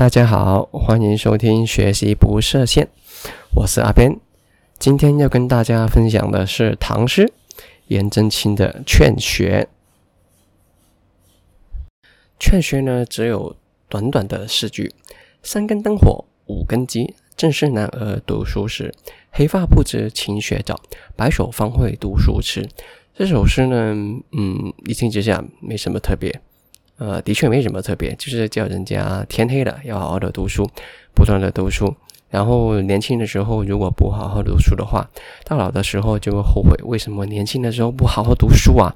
大家好，欢迎收听学习不设限，我是阿边。今天要跟大家分享的是唐诗颜真卿的《劝学》。《劝学》呢，只有短短的四句：三更灯火五更鸡，正是男儿读书时。黑发不知勤学早，白首方会读书迟。这首诗呢，嗯，一听之下没什么特别。呃，的确没什么特别，就是叫人家天黑了要好好的读书，不断的读书。然后年轻的时候如果不好好读书的话，到老的时候就会后悔，为什么年轻的时候不好好读书啊？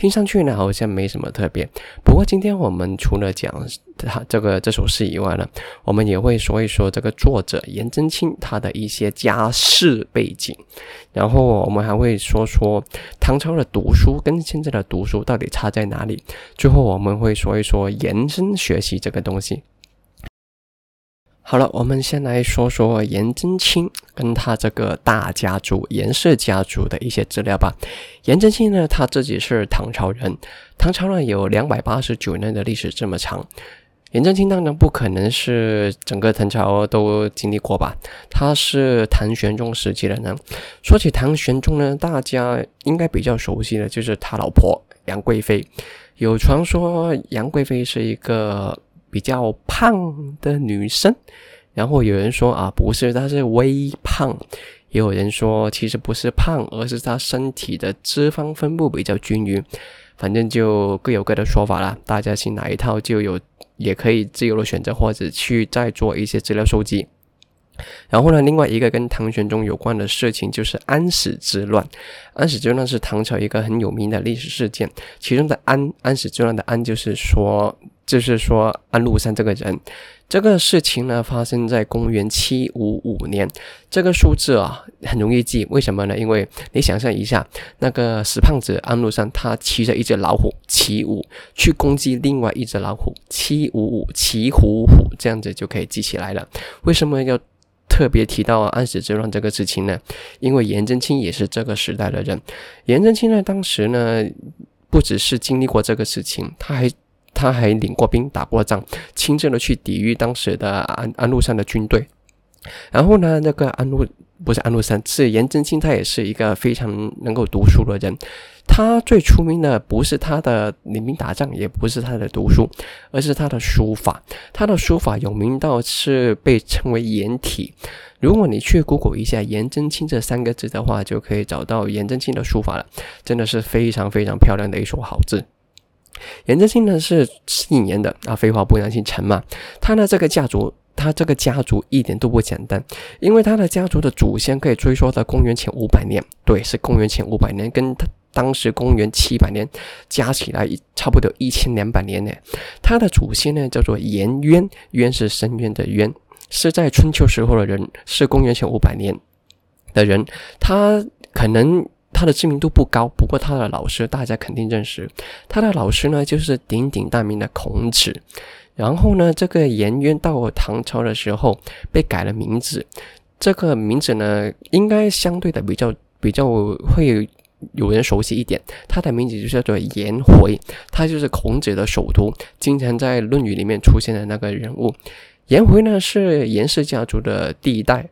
听上去呢好像没什么特别，不过今天我们除了讲他这个这首诗以外呢，我们也会说一说这个作者颜真卿他的一些家世背景，然后我们还会说说唐朝的读书跟现在的读书到底差在哪里，最后我们会说一说延伸学习这个东西。好了，我们先来说说颜真卿跟他这个大家族颜氏家族的一些资料吧。颜真卿呢，他自己是唐朝人，唐朝呢有两百八十九年的历史这么长。颜真卿当然不可能是整个唐朝都经历过吧，他是唐玄宗时期的人。说起唐玄宗呢，大家应该比较熟悉的就是他老婆杨贵妃。有传说杨贵妃是一个。比较胖的女生，然后有人说啊，不是，她是微胖；也有人说其实不是胖，而是她身体的脂肪分布比较均匀。反正就各有各的说法啦，大家信哪一套就有，也可以自由的选择，或者去再做一些资料收集。然后呢，另外一个跟唐玄宗有关的事情就是安史之乱。安史之乱是唐朝一个很有名的历史事件，其中的安安史之乱的安就是说。就是说，安禄山这个人，这个事情呢发生在公元七五五年。这个数字啊很容易记，为什么呢？因为你想象一下，那个死胖子安禄山，他骑着一只老虎七五去攻击另外一只老虎七五五骑虎虎，这样子就可以记起来了。为什么要特别提到安史之乱这个事情呢？因为颜真卿也是这个时代的人。颜真卿呢，当时呢不只是经历过这个事情，他还。他还领过兵，打过仗，亲自的去抵御当时的安安禄山的军队。然后呢，那个安禄不是安禄山，是颜真卿，他也是一个非常能够读书的人。他最出名的不是他的领兵打仗，也不是他的读书，而是他的书法。他的书法有名到是被称为颜体。如果你去 Google 一下“颜真卿”这三个字的话，就可以找到颜真卿的书法了。真的是非常非常漂亮的一手好字。颜真卿呢是姓颜的啊，废话不能姓陈嘛。他呢这个家族，他这个家族一点都不简单，因为他的家族的祖先可以追溯到公元前五百年，对，是公元前五百年，跟他当时公元七百年加起来差不多一千两百年呢。他的祖先呢叫做颜渊，渊是深渊的渊，是在春秋时候的人，是公元前五百年的人，他可能。他的知名度不高，不过他的老师大家肯定认识。他的老师呢，就是鼎鼎大名的孔子。然后呢，这个颜渊到唐朝的时候被改了名字，这个名字呢，应该相对的比较比较会有人熟悉一点。他的名字就叫做颜回，他就是孔子的首徒，经常在《论语》里面出现的那个人物。颜回呢，是颜氏家族的第一代。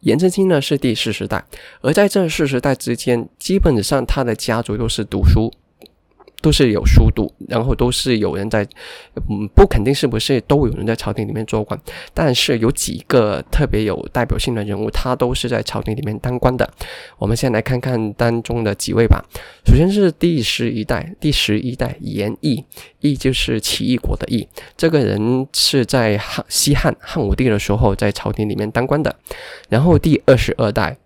颜真卿呢是第四十代，而在这四十代之间，基本上他的家族都是读书。都是有书读，然后都是有人在，嗯，不肯定是不是都有人在朝廷里面做官，但是有几个特别有代表性的人物，他都是在朝廷里面当官的。我们先来看看当中的几位吧。首先是第十一代，第十一代颜毅，毅就是起义国的毅，这个人是在汉西汉汉武帝的时候在朝廷里面当官的。然后第二十二代。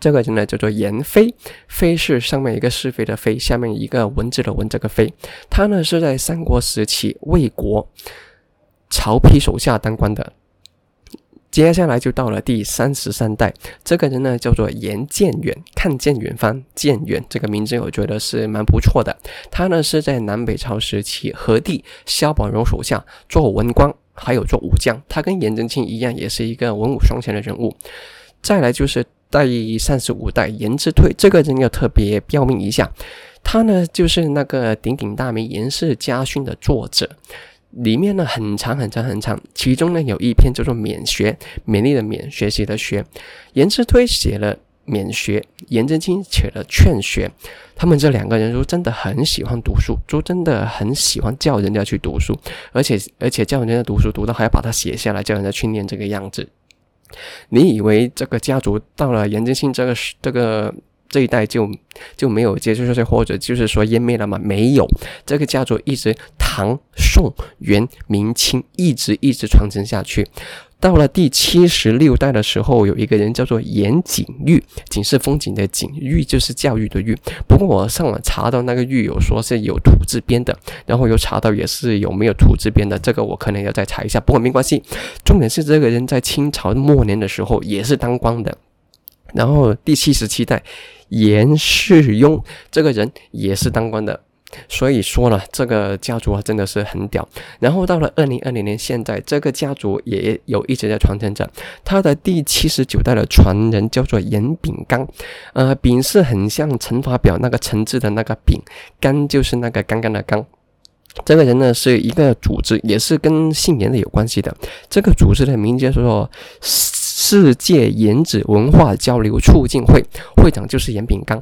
这个人呢叫做颜飞，飞是上面一个是非的飞，下面一个文字的文，这个飞，他呢是在三国时期魏国曹丕手下当官的。接下来就到了第三十三代，这个人呢叫做颜建远，看见远方，建远这个名字我觉得是蛮不错的。他呢是在南北朝时期何帝萧宝融手下做文官，还有做武将。他跟颜真卿一样，也是一个文武双全的人物。再来就是。第三十五代颜之退，这个人要特别标明一下，他呢就是那个鼎鼎大名《颜氏家训》的作者。里面呢很长很长很长，其中呢有一篇叫做《勉学》，勉励的勉，学习的学。颜之推写了《勉学》，颜真卿写了《劝学》。他们这两个人都真的很喜欢读书，都真的很喜欢叫人家去读书，而且而且叫人家读书读到还要把它写下来，叫人家去念这个样子。你以为这个家族到了严正信这个这个？这一代就就没有接触这些，或者就是说湮灭了吗？没有，这个家族一直唐、宋、元、明清一直一直传承下去。到了第七十六代的时候，有一个人叫做严景玉，景是风景的景，玉就是教育的玉。不过我上网查到那个玉有说是有土字边的，然后又查到也是有没有土字边的，这个我可能要再查一下。不过没关系，重点是这个人在清朝末年的时候也是当官的。然后第七十七代。严世庸这个人也是当官的，所以说呢，这个家族啊真的是很屌。然后到了二零二零年，现在这个家族也有一直在传承着。他的第七十九代的传人叫做严炳刚，呃，炳是很像乘法表那个乘字的那个丙，刚就是那个刚刚的刚。这个人呢是一个组织，也是跟姓严的有关系的。这个组织的名字叫做。世界颜值文化交流促进会会长就是严炳刚，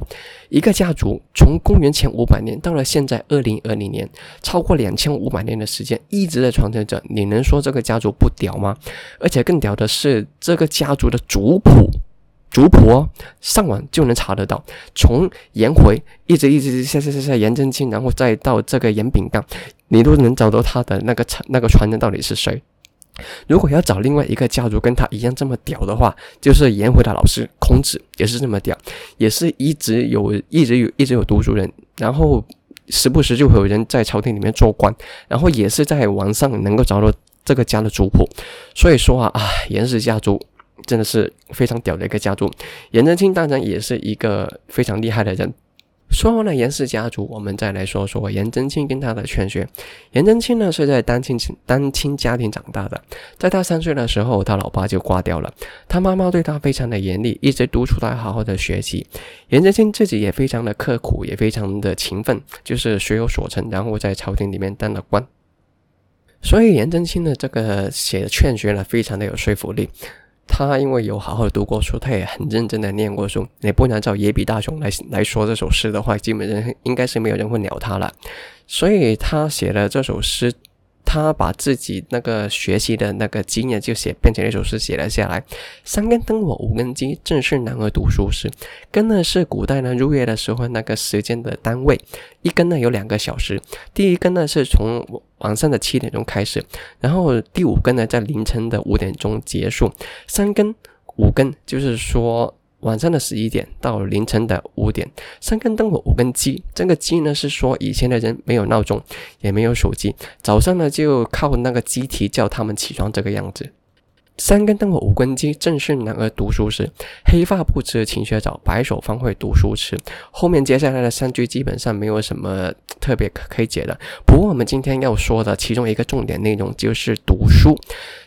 一个家族从公元前五百年到了现在二零二零年，超过两千五百年的时间一直在传承着。你能说这个家族不屌吗？而且更屌的是，这个家族的族谱，族谱上网就能查得到，从颜回一直一直下下下下颜真卿，然后再到这个颜炳刚，你都能找到他的那个传那个传人到底是谁。如果要找另外一个家族跟他一样这么屌的话，就是颜回的老师孔子也是这么屌，也是一直有一直有一直有读书人，然后时不时就会有人在朝廷里面做官，然后也是在网上能够找到这个家的族谱。所以说啊啊，颜氏家族真的是非常屌的一个家族。颜真卿当然也是一个非常厉害的人。说完了严氏家族，我们再来说说颜真卿跟他的劝学。颜真卿呢是在单亲单亲家庭长大的，在他三岁的时候，他老爸就挂掉了。他妈妈对他非常的严厉，一直督促他好好的学习。颜真卿自己也非常的刻苦，也非常的勤奋，就是学有所成，然后在朝廷里面当了官。所以颜真卿的这个写的劝学呢，非常的有说服力。他因为有好好读过书，他也很认真的念过书。你不能找野比大雄来来说这首诗的话，基本上应该是没有人会鸟他了。所以他写了这首诗。他把自己那个学习的那个经验就写变成一首诗写了下来。三更灯火五更鸡，正是男儿读书时。更呢是古代呢入夜的时候那个时间的单位。一更呢有两个小时，第一更呢是从晚上的七点钟开始，然后第五更呢在凌晨的五点钟结束。三更五更就是说。晚上的十一点到凌晨的五点，三根灯火五根鸡。这个鸡呢是说以前的人没有闹钟，也没有手机，早上呢就靠那个鸡啼叫他们起床这个样子。三根灯火五根鸡，正是男儿读书时。黑发不知勤学早，白首方会读书迟。后面接下来的三句基本上没有什么特别可以解的。不过我们今天要说的其中一个重点内容就是读书。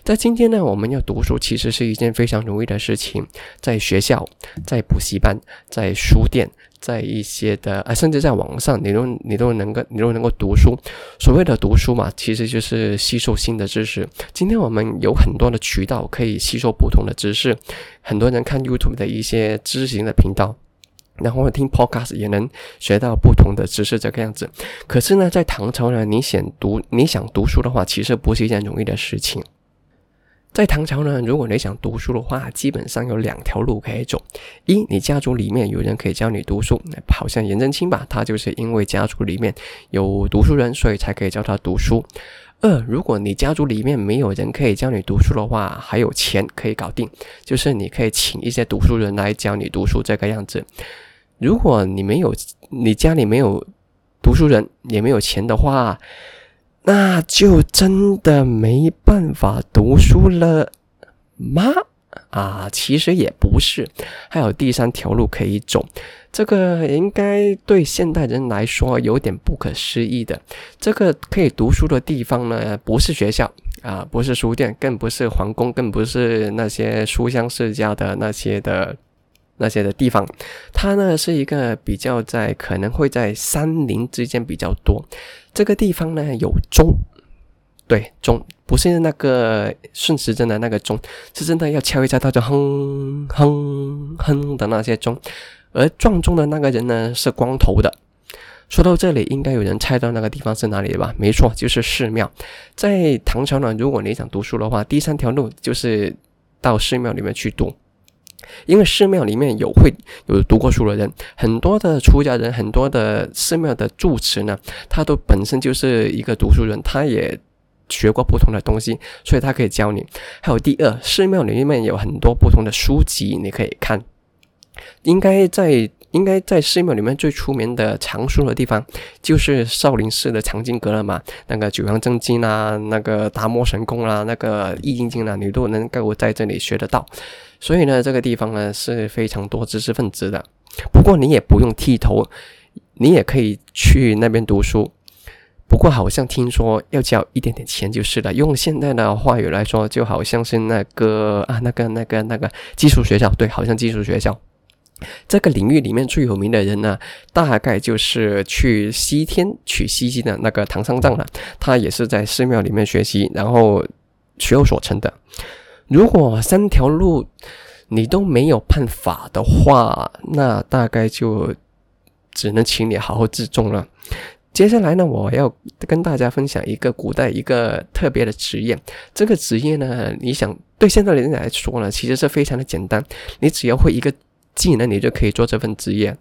在今天呢，我们要读书其实是一件非常容易的事情。在学校、在补习班、在书店。在一些的啊，甚至在网上，你都你都能够你都能够读书。所谓的读书嘛，其实就是吸收新的知识。今天我们有很多的渠道可以吸收不同的知识，很多人看 YouTube 的一些知识型的频道，然后听 Podcast 也能学到不同的知识，这个样子。可是呢，在唐朝呢，你想读你想读书的话，其实不是一件容易的事情。在唐朝呢，如果你想读书的话，基本上有两条路可以走：一，你家族里面有人可以教你读书，好像颜真卿吧，他就是因为家族里面有读书人，所以才可以教他读书；二，如果你家族里面没有人可以教你读书的话，还有钱可以搞定，就是你可以请一些读书人来教你读书这个样子。如果你没有，你家里没有读书人，也没有钱的话，那就真的没办法读书了吗？啊，其实也不是，还有第三条路可以走。这个应该对现代人来说有点不可思议的。这个可以读书的地方呢，不是学校啊，不是书店，更不是皇宫，更不是那些书香世家的那些的。那些的地方，它呢是一个比较在可能会在山林之间比较多。这个地方呢有钟，对，钟不是那个顺时针的那个钟，是真的要敲一下，它就哼哼哼的那些钟。而撞钟的那个人呢，是光头的。说到这里，应该有人猜到那个地方是哪里了吧？没错，就是寺庙。在唐朝呢，如果你想读书的话，第三条路就是到寺庙里面去读，因为寺庙里面有会有读过书的人，很多的出家人，很多的寺庙的住持呢，他都本身就是一个读书人，他也学过不同的东西，所以他可以教你。还有第二，寺庙里面有很多不同的书籍，你可以看。应该在。应该在寺庙里面最出名的藏书的地方，就是少林寺的藏经阁了嘛。那个九阳真经啊，那个达摩神功啊，那个易筋经啊，你都能够在这里学得到。所以呢，这个地方呢是非常多知识分子的。不过你也不用剃头，你也可以去那边读书。不过好像听说要交一点点钱就是了。用现在的话语来说，就好像是那个啊，那个那个那个技术学校，对，好像技术学校。这个领域里面最有名的人呢，大概就是去西天取西经的那个唐三藏了。他也是在寺庙里面学习，然后学有所成的。如果三条路你都没有办法的话，那大概就只能请你好好自重了。接下来呢，我要跟大家分享一个古代一个特别的职业。这个职业呢，你想对现在的人来说呢，其实是非常的简单，你只要会一个。技能你就可以做这份职业。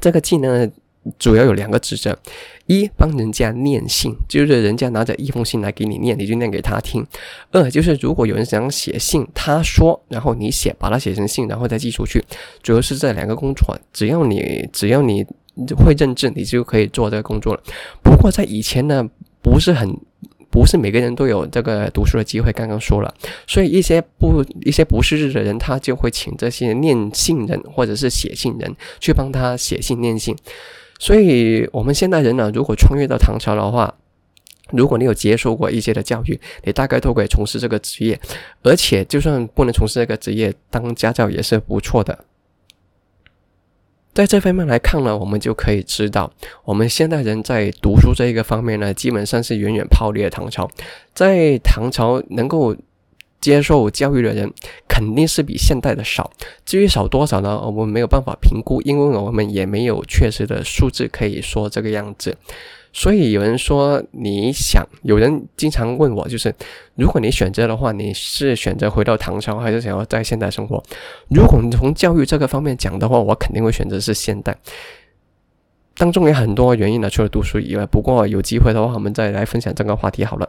这个技能主要有两个职责：一帮人家念信，就是人家拿着一封信来给你念，你就念给他听；二就是如果有人想写信，他说，然后你写，把它写成信，然后再寄出去。主要是这两个工作，只要你只要你会认字，你就可以做这个工作了。不过在以前呢，不是很。不是每个人都有这个读书的机会。刚刚说了，所以一些不一些不识字的人，他就会请这些念信人或者是写信人去帮他写信念信。所以，我们现代人呢，如果穿越到唐朝的话，如果你有接受过一些的教育，你大概都可以从事这个职业。而且，就算不能从事这个职业，当家教也是不错的。在这方面来看呢，我们就可以知道，我们现代人在读书这一个方面呢，基本上是远远抛离了唐朝。在唐朝能够接受教育的人，肯定是比现代的少。至于少多少呢？我们没有办法评估，因为我们也没有确实的数字可以说这个样子。所以有人说，你想有人经常问我，就是如果你选择的话，你是选择回到唐朝，还是想要在现代生活？如果你从教育这个方面讲的话，我肯定会选择是现代。当中有很多原因呢，除了读书以外。不过有机会的话，我们再来分享这个话题好了。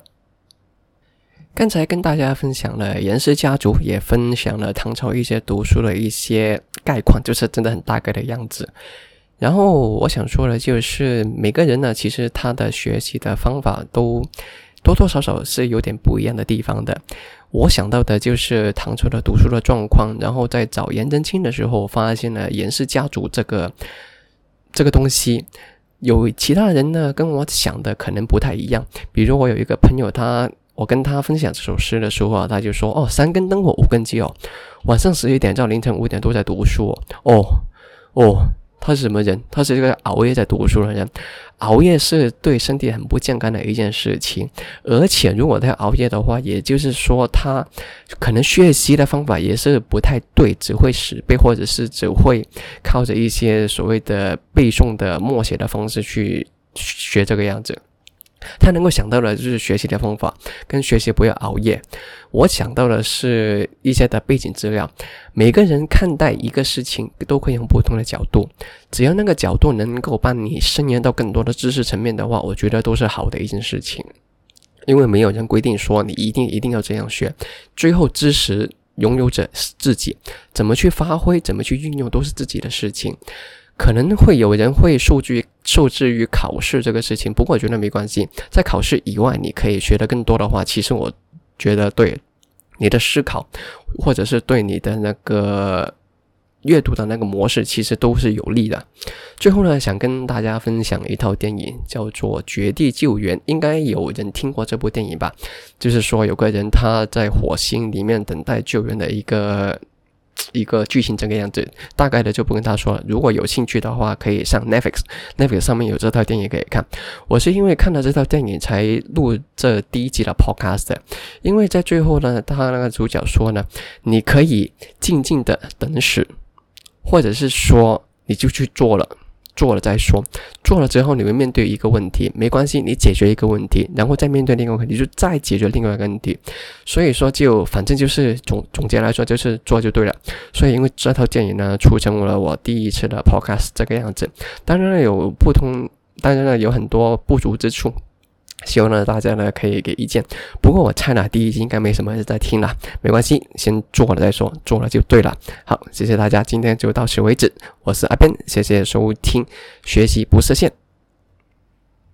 刚才跟大家分享了严氏家族，也分享了唐朝一些读书的一些概况，就是真的很大概的样子。然后我想说的，就是每个人呢，其实他的学习的方法都多多少少是有点不一样的地方的。我想到的就是唐朝的读书的状况，然后在找颜真卿的时候，发现了颜氏家族这个这个东西。有其他人呢，跟我想的可能不太一样。比如我有一个朋友，他我跟他分享这首诗的时候啊，他就说：“哦，三更灯火五更鸡哦，晚上十一点到凌晨五点都在读书哦，哦。”他是什么人？他是一个熬夜在读书的人。熬夜是对身体很不健康的一件事情，而且如果他熬夜的话，也就是说他可能学习的方法也是不太对，只会死背，或者是只会靠着一些所谓的背诵的默写的方式去学这个样子。他能够想到的就是学习的方法，跟学习不要熬夜。我想到的是一些的背景资料。每个人看待一个事情都可以用不同的角度，只要那个角度能够帮你深研到更多的知识层面的话，我觉得都是好的一件事情。因为没有人规定说你一定一定要这样学，最后知识拥有者是自己，怎么去发挥，怎么去运用，都是自己的事情。可能会有人会受制受制于考试这个事情，不过我觉得没关系。在考试以外，你可以学得更多的话，其实我觉得对你的思考，或者是对你的那个阅读的那个模式，其实都是有利的。最后呢，想跟大家分享一套电影，叫做《绝地救援》，应该有人听过这部电影吧？就是说有个人他在火星里面等待救援的一个。一个剧情这个样子，大概的就不跟他说了。如果有兴趣的话，可以上 Netflix，Netflix 上面有这套电影可以看。我是因为看了这套电影才录这第一集的 Podcast，因为在最后呢，他那个主角说呢，你可以静静的等死，或者是说你就去做了。做了再说，做了之后你会面对一个问题，没关系，你解决一个问题，然后再面对另外一个问题，就再解决另外一个问题。所以说，就反正就是总总结来说，就是做就对了。所以，因为这套建议呢，促成了我第一次的 podcast 这个样子。当然了有不同，当然了有很多不足之处。希望呢，大家呢可以给意见。不过我猜呢，第一季应该没什么人在听了，没关系，先做了再说，做了就对了。好，谢谢大家，今天就到此为止。我是阿边，谢谢收听，学习不设限。